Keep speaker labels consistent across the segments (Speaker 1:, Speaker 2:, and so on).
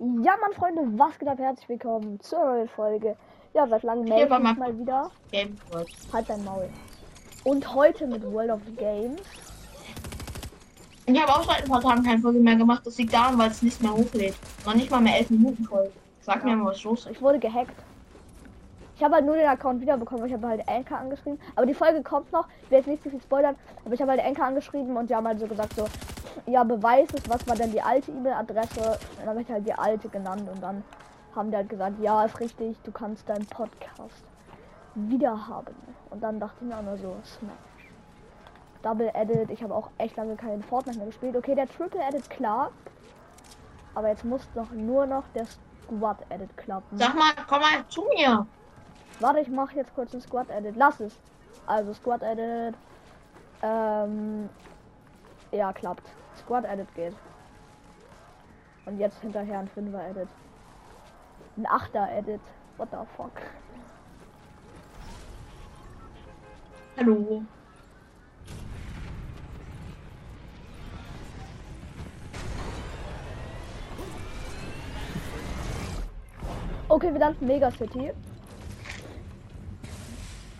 Speaker 1: Ja, Mann, Freunde, was geht ab? Herzlich willkommen zur neuen Folge. Ja, seit langem melde ich mich
Speaker 2: mal-
Speaker 1: wieder.
Speaker 2: Game.
Speaker 1: Halt dein Maul. Und heute mit World of Games.
Speaker 2: Ich habe auch seit ein paar Tagen keine Folge mehr gemacht. Das liegt daran, weil es nicht mehr hochlädt. Noch nicht mal mehr 11 Minuten voll. Sag mir mal, was los ist.
Speaker 1: Ich wurde gehackt. Ich habe halt nur den Account wiederbekommen, weil ich habe halt Anker angeschrieben. Aber die Folge kommt noch. Ich will jetzt nicht zu viel spoilern, aber ich habe halt Anker angeschrieben und die haben halt so gesagt so, ja, beweis es, was war denn die alte E-Mail-Adresse? Dann habe ich halt die alte genannt und dann haben die halt gesagt, ja, ist richtig, du kannst deinen Podcast wiederhaben. Und dann dachte ich mir auch nur so, Smash. Double Edit, ich habe auch echt lange keinen Fortnite mehr gespielt. Okay, der Triple Edit klar. Aber jetzt muss doch nur noch der Squad Edit klappen.
Speaker 2: Sag mal, komm mal zu mir.
Speaker 1: Warte, ich mache jetzt kurz ein Squad Edit. Lass es. Also Squad Edit. Ähm, ja, klappt. Squad Edit geht. Und jetzt hinterher ein 5er Edit. Ein 8er Edit. What the fuck?
Speaker 2: Hallo.
Speaker 1: Okay, wir landen Mega City.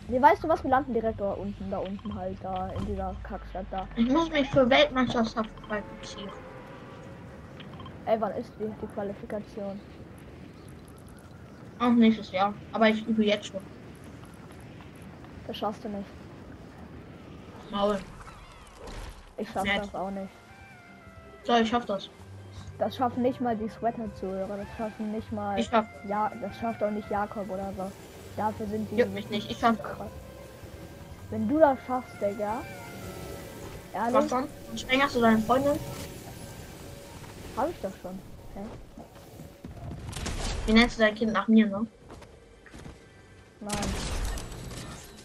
Speaker 1: Nee, weißt du was? Wir landen direkt da unten, da unten halt, da in dieser Kackstadt da.
Speaker 2: Ich muss mich für Weltmeisterschaft qualifizieren.
Speaker 1: Ey, wann ist die, die Qualifikation?
Speaker 2: Auch nächstes Jahr. Aber ich übe jetzt schon.
Speaker 1: Das schaffst du nicht.
Speaker 2: Maul.
Speaker 1: Ich schaff
Speaker 2: Nett.
Speaker 1: das auch nicht.
Speaker 2: So, ich schaff das.
Speaker 1: Das schaffen nicht mal die Sweater-Zuhörer. Das schaffen nicht mal.
Speaker 2: Ich schaff.
Speaker 1: Ja, das schafft auch nicht Jakob oder so. Dafür sind die.
Speaker 2: Juckt mich nicht. Ich
Speaker 1: krass. Wenn du das schaffst, Digga.
Speaker 2: Was
Speaker 1: Ehrlich,
Speaker 2: dann? Sprengerst du deine Freundin?
Speaker 1: hab ich doch schon. Hä?
Speaker 2: Wie nennst du dein Kind nach mir, ne?
Speaker 1: Nein.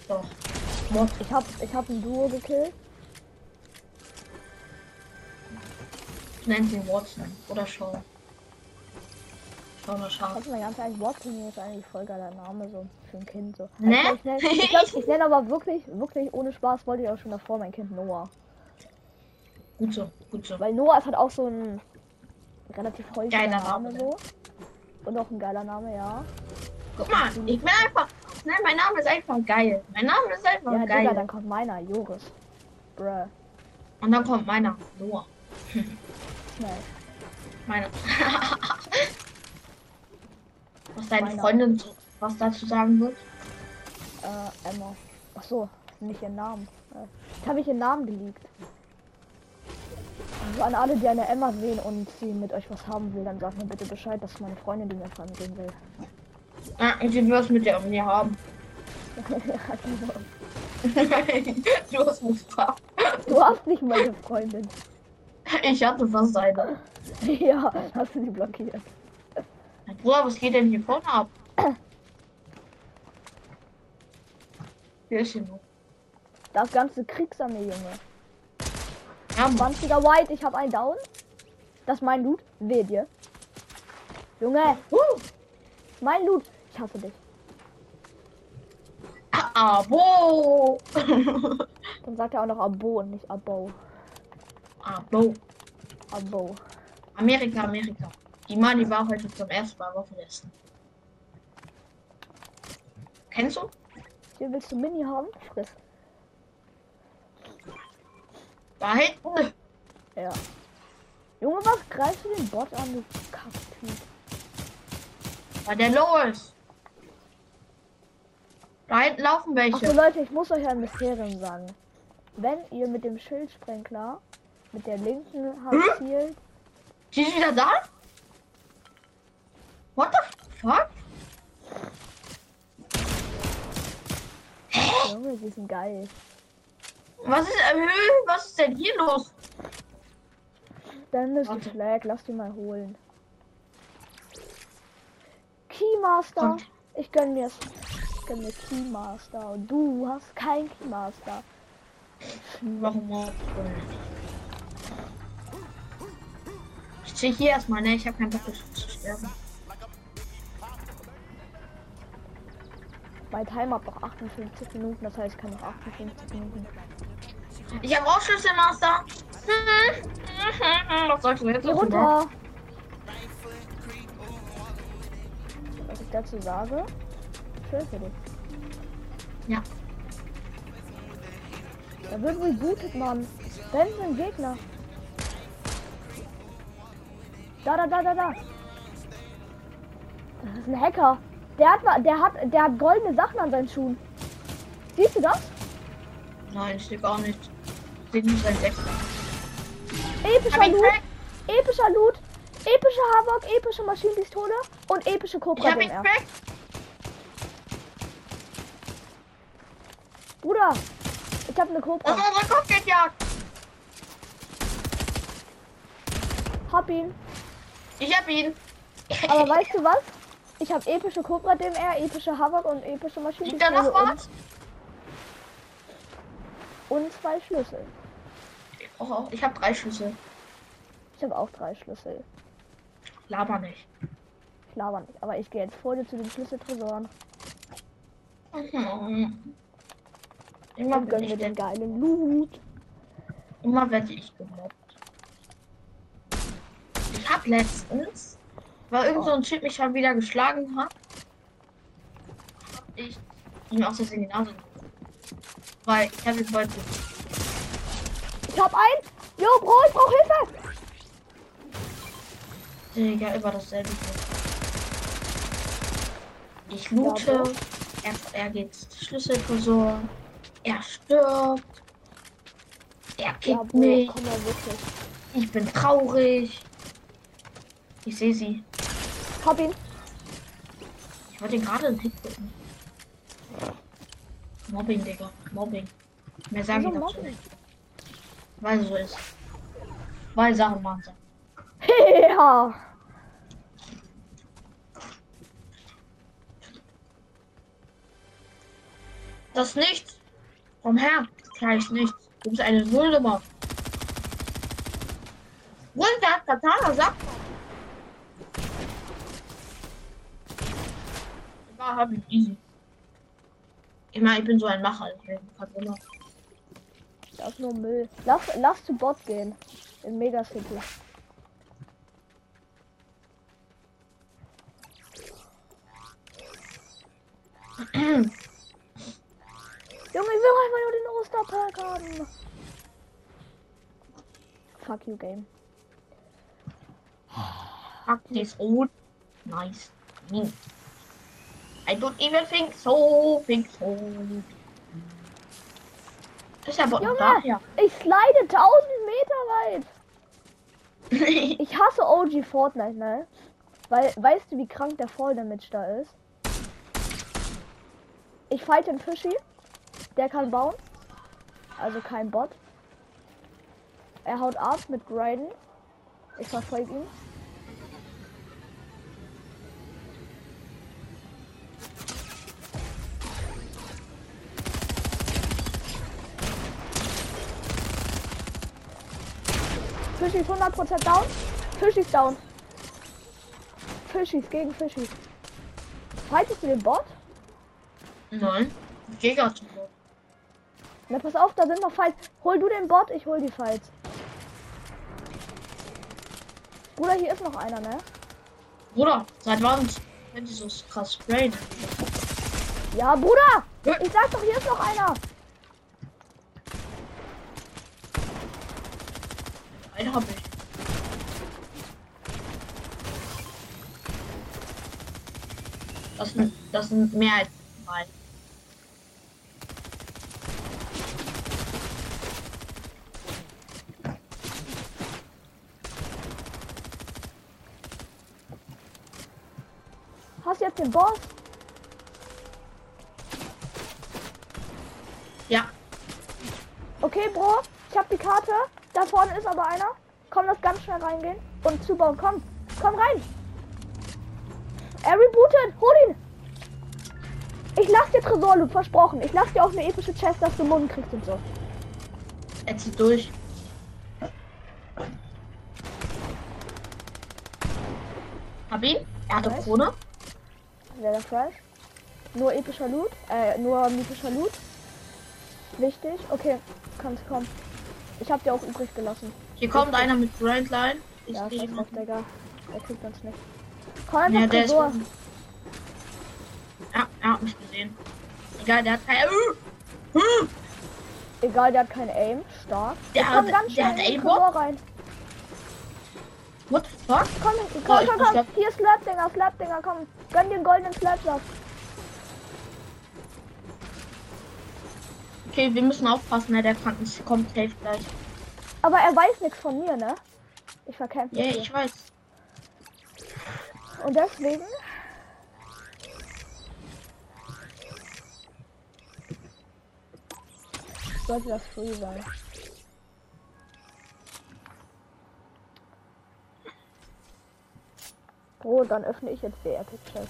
Speaker 2: Doch.
Speaker 1: Ich hab, ich hab ein Duo gekillt.
Speaker 2: Ich nenne sie Watson. Oder Shaw. Schau mal, schau.
Speaker 1: Warte mal ganz ehrlich, Watson ist eigentlich voll geiler Name so für ein Kind so.
Speaker 2: Ne?
Speaker 1: Ich, nenne, ich, glaub, ich nenne aber wirklich, wirklich ohne Spaß wollte ich auch schon davor mein Kind Noah.
Speaker 2: Gut so, gut so.
Speaker 1: Weil Noah ist halt auch so ein relativ häufiger
Speaker 2: Geiler
Speaker 1: Name
Speaker 2: Name.
Speaker 1: so. Und auch ein geiler Name, ja.
Speaker 2: Guck mal, ich bin einfach. Nein, mein Name ist einfach geil. Mein Name ist einfach
Speaker 1: Ja, Digga,
Speaker 2: geil.
Speaker 1: dann kommt meiner, Joris. Bruh.
Speaker 2: Und dann kommt meiner. Noah.
Speaker 1: Schnell.
Speaker 2: Meine. was deine. Freundin was dazu sagen wird?
Speaker 1: Äh, Emma. Ach so, nicht ihren Namen. Äh, Jetzt habe ich ihren Namen geleakt. Also an alle, die eine Emma sehen und sie mit euch was haben will, dann sagt mir bitte Bescheid, dass meine Freundin die mir gehen will.
Speaker 2: Ah, und sie wirst mit der mir haben. du hast mich gefragt.
Speaker 1: du hast nicht meine Freundin.
Speaker 2: Ich hatte fast eine.
Speaker 1: ja, hast du die blockiert.
Speaker 2: Bruder, was geht denn hier vorne ab? Hier ist hier noch.
Speaker 1: Das ganze Kriegsarmee, Junge.
Speaker 2: Ja, Mann.
Speaker 1: 20er White, ich habe einen Down. Das ist mein Loot. Wehe dir. Junge,
Speaker 2: Uh,
Speaker 1: mein Loot. Ich hasse dich.
Speaker 2: Abo.
Speaker 1: Dann sagt er auch noch Abo und nicht Abo.
Speaker 2: Abo.
Speaker 1: Abo.
Speaker 2: Amerika, Amerika. Die Mani war heute zum ersten Mal Waffen essen. Kennst du?
Speaker 1: Hier willst du Mini haben? Friss.
Speaker 2: Da hinten.
Speaker 1: Ja. Junge, was greifst du den Bot an, du Kacktyp?
Speaker 2: Weil der low ist. Da hinten laufen welche.
Speaker 1: Leute, ich muss euch ein Mysterium sagen. Wenn ihr mit dem Schildsprenkler mit der linken Hand
Speaker 2: Hm?
Speaker 1: zielt,
Speaker 2: Die ist wieder da? What the fuck?
Speaker 1: Junge, die sind geil.
Speaker 2: Was ist, äh, was ist denn hier los?
Speaker 1: Dann ist die
Speaker 2: Warte.
Speaker 1: Flag, lass die mal holen. Keymaster,
Speaker 2: Kommt.
Speaker 1: ich gönn mir ich gönn mir Keymaster und du hast kein Keymaster.
Speaker 2: Warum auch? Ich zieh hier erstmal, ne? Ich habe keinen Bock zu sterben.
Speaker 1: Mein Timer hat noch 58 Minuten, das heißt, ich kann noch 58 Minuten.
Speaker 2: Ich habe auch Schlüsselmaster. Was sagst du jetzt?
Speaker 1: Geh
Speaker 2: dazu, Bro?
Speaker 1: runter! dazu sage, schön für dich.
Speaker 2: Ja.
Speaker 1: Da wird rebootet, Mann. Ben ist ein Gegner. Da, da, da, da, da. Das ist ein Hacker. Der hat, der hat, der hat goldene Sachen an seinen Schuhen. Siehst du das?
Speaker 2: Nein, ich sehe auch nicht. Sieht nicht sein Deck.
Speaker 1: Epischer
Speaker 2: Hab
Speaker 1: Loot, epischer Loot, epische Havok, epische Maschinenpistole und epische
Speaker 2: Ich
Speaker 1: Cobra
Speaker 2: hab ihn
Speaker 1: DMR.
Speaker 2: crack.
Speaker 1: Bruder, ich habe eine
Speaker 2: Das
Speaker 1: Cobra.
Speaker 2: ist unsere Kopfgeldjagd.
Speaker 1: Hab ihn.
Speaker 2: Ich hab ihn.
Speaker 1: Aber weißt du was? Ich habe epische Cobra DMR, epische Havok und epische
Speaker 2: Liegt da noch was?
Speaker 1: und, und zwei Schlüssel.
Speaker 2: Oh, ich habe drei Schlüssel.
Speaker 1: Ich habe auch drei Schlüssel.
Speaker 2: Laber nicht.
Speaker 1: Ich laber nicht, aber ich gehe jetzt vor dir zu den Schlüsseltresoren.
Speaker 2: Mhm. Immer bin
Speaker 1: gönnen wir den geilen Loot.
Speaker 2: immer werde ich gemobbt. Ich hab letztens, weil irgend so ein Typ mich schon wieder geschlagen hat, ich ihm aus der Nase geholt. Weil ich habe ihn heute
Speaker 1: Ich hab einen. Jo, Bro, ich brauch Hilfe.
Speaker 2: Digga, über dasselbe. Ich loote.
Speaker 1: Ja,
Speaker 2: er, er geht Schlüsseltresor. Er stirbt. Er
Speaker 1: Ja,
Speaker 2: kickt
Speaker 1: Bro,
Speaker 2: mich. Ich bin traurig. Ich sehe sie.
Speaker 1: Hab ihn.
Speaker 2: Ich wollte ihn gerade einen Hit drücken. Mobbing, Digga. Mobbing. Mehr sage ich
Speaker 1: Wieso
Speaker 2: dazu nicht. Weil so ist. Weil Sachen machen sie.
Speaker 1: ja.
Speaker 2: Das nichts. Komm her. Gleich nichts. Du bist eine Nullnummer. Der Katana? Sag mal. Ja, hab ich easy. Ich meine, ich bin so ein Macher. Ich kann immer.
Speaker 1: Das ist nur Müll. Lass, lass zu Bot gehen. In Mega City. Junge, ich will einfach nur den Osterpack haben. Fuck you, Game.
Speaker 2: Fuck this old. Nice. Me. I don't even think so. Think so. Ist ja?
Speaker 1: Junge,
Speaker 2: Ja.
Speaker 1: ich slide 1000 Meter weit. Ich hasse OG Fortnite, ne? Weil, weißt du, wie krank der Fall Damage da ist? Ich fight den Fischi. Der kann bauen. Also kein Bot. Er haut ab mit Grinden. Ich verfolge ihn. Fischi ist 100% down. Fischi ist down. Fischi ist gegen Fischi. Fightest du den Bot?
Speaker 2: Nein. Geh zum Bot.
Speaker 1: Na pass auf, da sind noch Fights. Hol du den Bot, ich hol die Fights. Bruder, hier ist noch einer, ne?
Speaker 2: Bruder, seit wann wenn die so krass sprayen?
Speaker 1: Ja, Bruder! Ich sag doch, hier ist noch einer.
Speaker 2: Hab ich. Das sind, das sind mehr als drei.
Speaker 1: Hast jetzt den Boss?
Speaker 2: Ja,
Speaker 1: Okay, Bro, ich hab die Karte. Da vorne ist aber einer. Schnell reingehen und zubauen. Komm, komm rein. Er rebootet. Hol ihn. Ich lass dir Tresorloot, versprochen. Ich lass dir auch eine epische Chest, dass du Munden kriegst und so.
Speaker 2: er zieht durch. Hab ihn. Er hatte. Krone.
Speaker 1: Wäre der Fresh. Nur epischer Loot. Äh, nur mythischer Loot. Wichtig. Okay, kannst kommen. Ich hab dir auch übrig gelassen.
Speaker 2: Hier kommt einer mit Brandline. Ich
Speaker 1: Ja, drauf,
Speaker 2: auf.
Speaker 1: Digga. Der kriegt uns nicht. Komm
Speaker 2: Ja, der ist.
Speaker 1: Tresor.
Speaker 2: Ja, er hat mich gesehen. Egal, der hat uh,
Speaker 1: Egal, der hat kein Aim. Stark.
Speaker 2: Der hat-
Speaker 1: ganz
Speaker 2: der hat?
Speaker 1: Tresor rein.
Speaker 2: what the fuck?
Speaker 1: Komm, komm,
Speaker 2: ich
Speaker 1: komm, komm.
Speaker 2: grad-
Speaker 1: Hier ist Slapdinger, Slapdinger, komm. Gönn den goldenen Slapsack.
Speaker 2: Okay, wir müssen aufpassen, ne? Der kann, kommt safe gleich.
Speaker 1: Aber er weiß nichts von mir, ne? Ich verkämpfe.
Speaker 2: Ja, ich weiß.
Speaker 1: Und deswegen. Sollte das free sein. Oh, dann öffne ich jetzt die Epic Chest.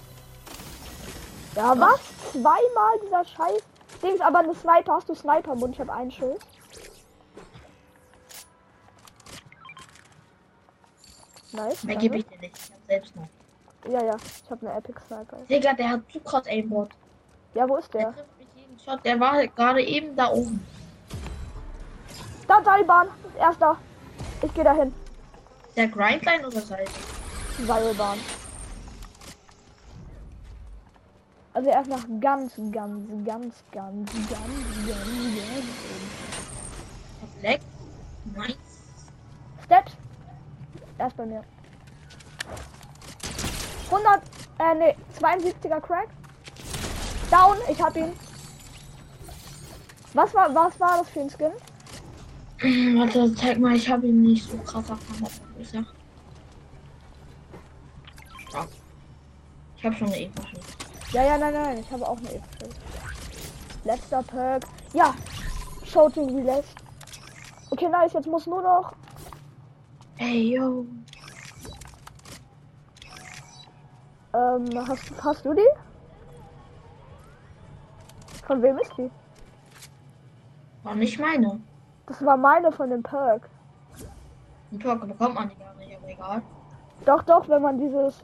Speaker 1: Ja, was? Zweimal dieser Scheiß. Dings, aber eine Sniper. Hast du Sniper-Mund? Ich habe einen Schuss. Nice.
Speaker 2: Mehr gebe ich dir nicht. Ich hab selbst noch.
Speaker 1: Ja, ja. Ich habe eine Epic Sniper.
Speaker 2: Digga, der hat zu krass Aimbot.
Speaker 1: Ja, wo ist
Speaker 2: Der
Speaker 1: der?
Speaker 2: trifft mich jeden Shot. Der war halt gerade eben da oben.
Speaker 1: Da, Seilbahn. Erster. Ich gehe dahin.
Speaker 2: Der Grindline oder Seite?
Speaker 1: Seilbahn. Also erst nach ganz, ganz, ganz, ganz, ganz, ganz, ganz, oben.
Speaker 2: Leck. Nice.
Speaker 1: Erst bei mir. 100, äh, ne, 72er Crack. Down, ich hab ihn. Was war, was war das für ein Skin?
Speaker 2: Warte, zeig mal, ich habe ihn nicht so krass erfahren. Ich sag. Ja. Ich habe schon eine E-Flasche.
Speaker 1: Ja, ja, nein, nein, ich habe auch eine Epik. Letzter Perk. Ja, Shooting Relax. Okay, nice, jetzt muss nur noch
Speaker 2: Ey, yo.
Speaker 1: Ähm, hast, hast du die? Von wem ist die?
Speaker 2: War nicht meine.
Speaker 1: Das war meine von dem Perk.
Speaker 2: Ein Tor bekommt man die gar nicht, aber egal.
Speaker 1: Doch, doch, wenn man dieses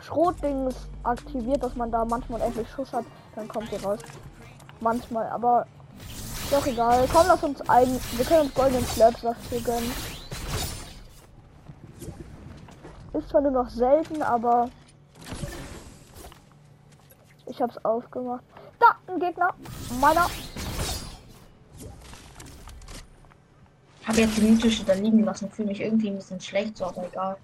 Speaker 1: Schrotdings aktiviert, dass man da manchmal endlich Schuss hat, dann kommt die raus. Manchmal, aber doch egal. Komm, lass uns einen. Wir können uns goldenen Slaps dafür gönnen. Zwar nur noch selten, aber ich hab's aufgemacht. Da, ein Gegner. Meiner.
Speaker 2: Habe jetzt die mythische da liegen lassen, fühle mich irgendwie ein bisschen schlecht, so, aber egal.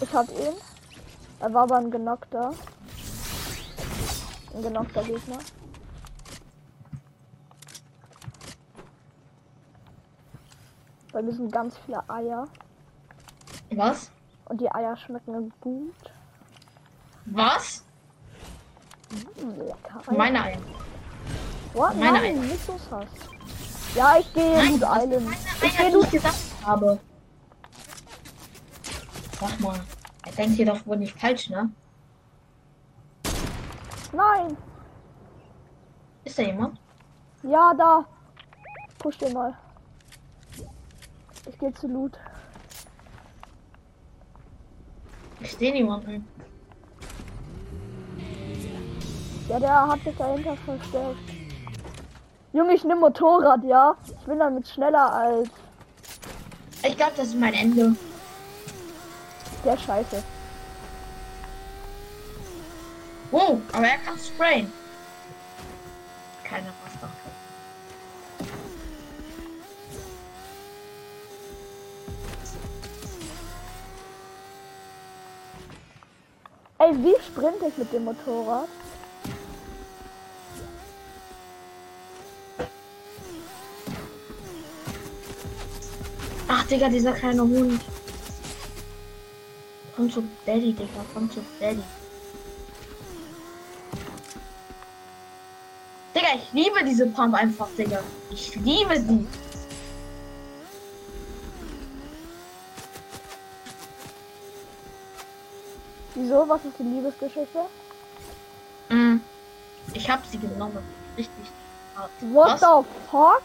Speaker 1: Ich hab ihn. Er war aber ein genockter. Ein genockter Gegner. Bei mir sind ganz viele Eier.
Speaker 2: Was?
Speaker 1: Und die Eier schmecken gut.
Speaker 2: Was?
Speaker 1: Lecker. Eier.
Speaker 2: Meine Eier.
Speaker 1: What?
Speaker 2: meine
Speaker 1: Nein,
Speaker 2: Eier.
Speaker 1: nicht so sass. Ja, ich gehe
Speaker 2: Nein,
Speaker 1: Loot Island. Ich gehe Loot.
Speaker 2: ich gesagt habe. Sag mal. Er denkt hier doch wohl nicht falsch, ne?
Speaker 1: Nein.
Speaker 2: Ist da jemand?
Speaker 1: Ja, da. Push den mal. Ich gehe zu Loot.
Speaker 2: Ich sehe niemanden.
Speaker 1: Ja, der hat sich dahinter versteckt. Junge, ich nehme Motorrad, ja. Ich bin damit schneller als
Speaker 2: Ich glaube, das ist mein Ende.
Speaker 1: der Scheiße.
Speaker 2: Oh, aber er kann sprayen. Keine Wasser.
Speaker 1: Ey, wie sprinte ich mit dem Motorrad?
Speaker 2: Ach, Digga, dieser kleine Hund. Komm zu Daddy, Digga. Komm zu Daddy. Digga, ich liebe diese Pump einfach, Digga. Ich liebe sie.
Speaker 1: Wieso? Was ist die Liebesgeschichte?
Speaker 2: Mm. Ich hab sie genommen. Richtig.
Speaker 1: What
Speaker 2: Was?
Speaker 1: the fuck?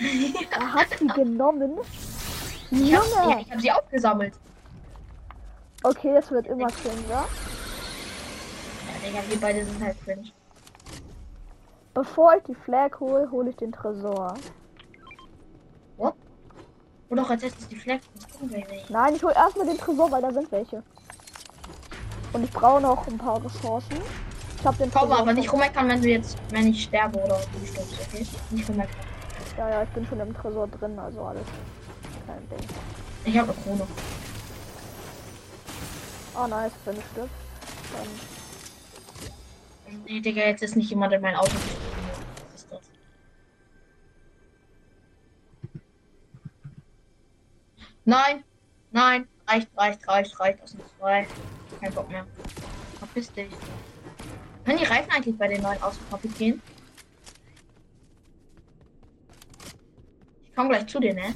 Speaker 1: Er hat sie genommen.
Speaker 2: Ich hab, ja,
Speaker 1: Junge!
Speaker 2: ich hab sie aufgesammelt.
Speaker 1: Okay, das wird immer cringer.
Speaker 2: Ja, Digga, wir beide sind halt cringe.
Speaker 1: Bevor ich die Flag hole, hole ich den Tresor.
Speaker 2: What? Oder auch als erstes die nicht.
Speaker 1: Nein, ich hol erstmal den Tresor, weil da sind welche. Und ich brauche noch ein paar Ressourcen. Ich hab den
Speaker 2: Komm, aber nicht rummeckern, wenn du jetzt, wenn ich sterbe oder du stirbst, okay? Nicht rummeckern.
Speaker 1: Ja, ja, ich bin schon im Tresor drin, also alles. Kein Ding.
Speaker 2: Ich habe eine Krone.
Speaker 1: Oh, nice, wenn du stirbst. Dann
Speaker 2: Nee, Digga, jetzt ist nicht jemand in mein Auto gestiegen. Was ist das? Nein! Nein! Reicht, reicht, reicht, reicht. Das sind zwei. Kein Bock mehr. Verpiss dich. Können die Reifen eigentlich bei den neuen kaputt gehen? Ich komme gleich zu dir, ne?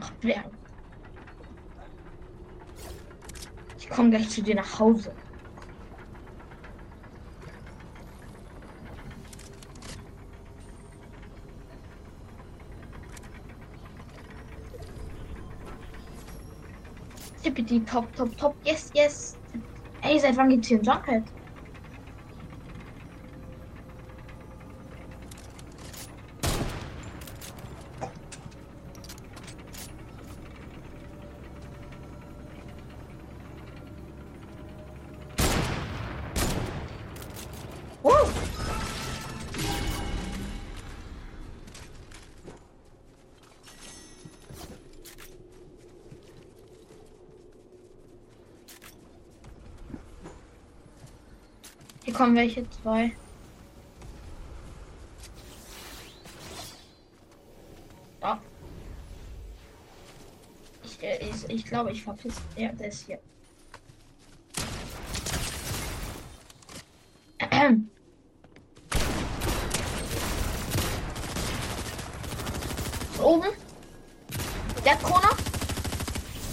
Speaker 2: Ach, wer? Ich komme gleich zu dir nach Hause. Tippity top, top, top. Yes, yes. Ey, seit wann gibt's hier ein Jumphead? Hier kommen welche zwei. Da. Ich, äh, ich, ich glaube, ich verpiss. Ja, der ist hier. Oben. Der hat.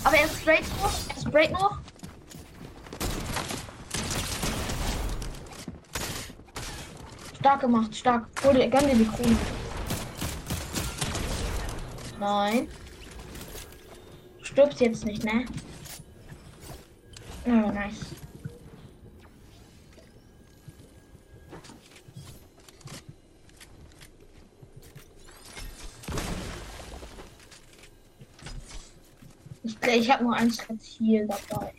Speaker 2: Aber er sprayt nur. Er sprayt nur. Stark gemacht, stark. Hol dir, gönn die Krone. Nein. Du stirbst jetzt nicht, ne? Oh, nice. Ich, ich habe nur ein Ziel dabei.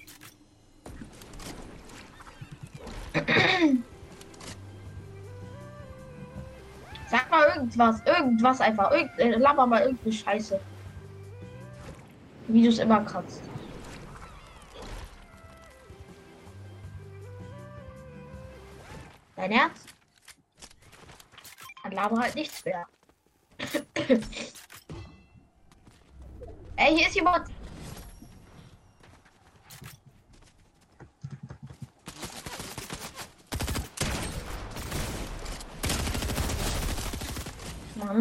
Speaker 2: Irgendwas, irgendwas einfach. Irgend, äh, laber mal irgendeine Scheiße. Wie du es immer kannst. Dein Ernst? Dann laber halt nichts mehr. Ey, hier ist jemand. Tip,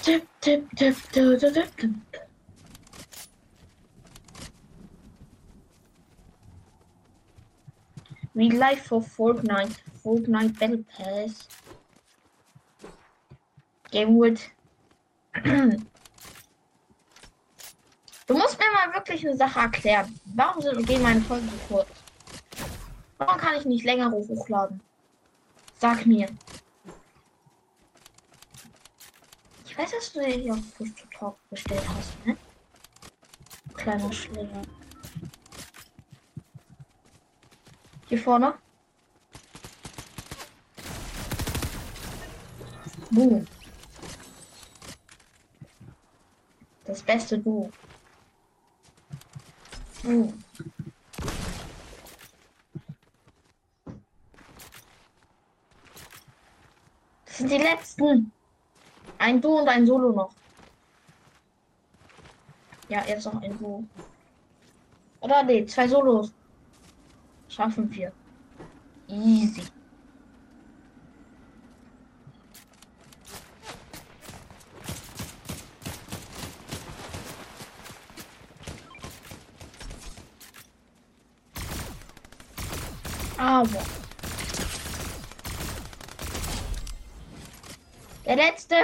Speaker 2: tip, tip, tip, tip, tip, tip. We live for Fortnite, Fortnite Battle Pass. Game with Du musst mir mal wirklich eine Sache erklären. Warum sind, gehen meine Folgen so kurz? Warum kann ich nicht länger hochladen? Sag mir. Ich weiß, dass du dir hier auf Push to Talk bestellt hast, ne? Kleiner Schläger. Hier vorne. Boom. Das beste Du. Boom. Das sind die letzten. Ein Du und ein Solo noch. Ja, jetzt noch ein Du. Oder nee, zwei Solos. Schaffen wir. Easy. Aber. Der letzte!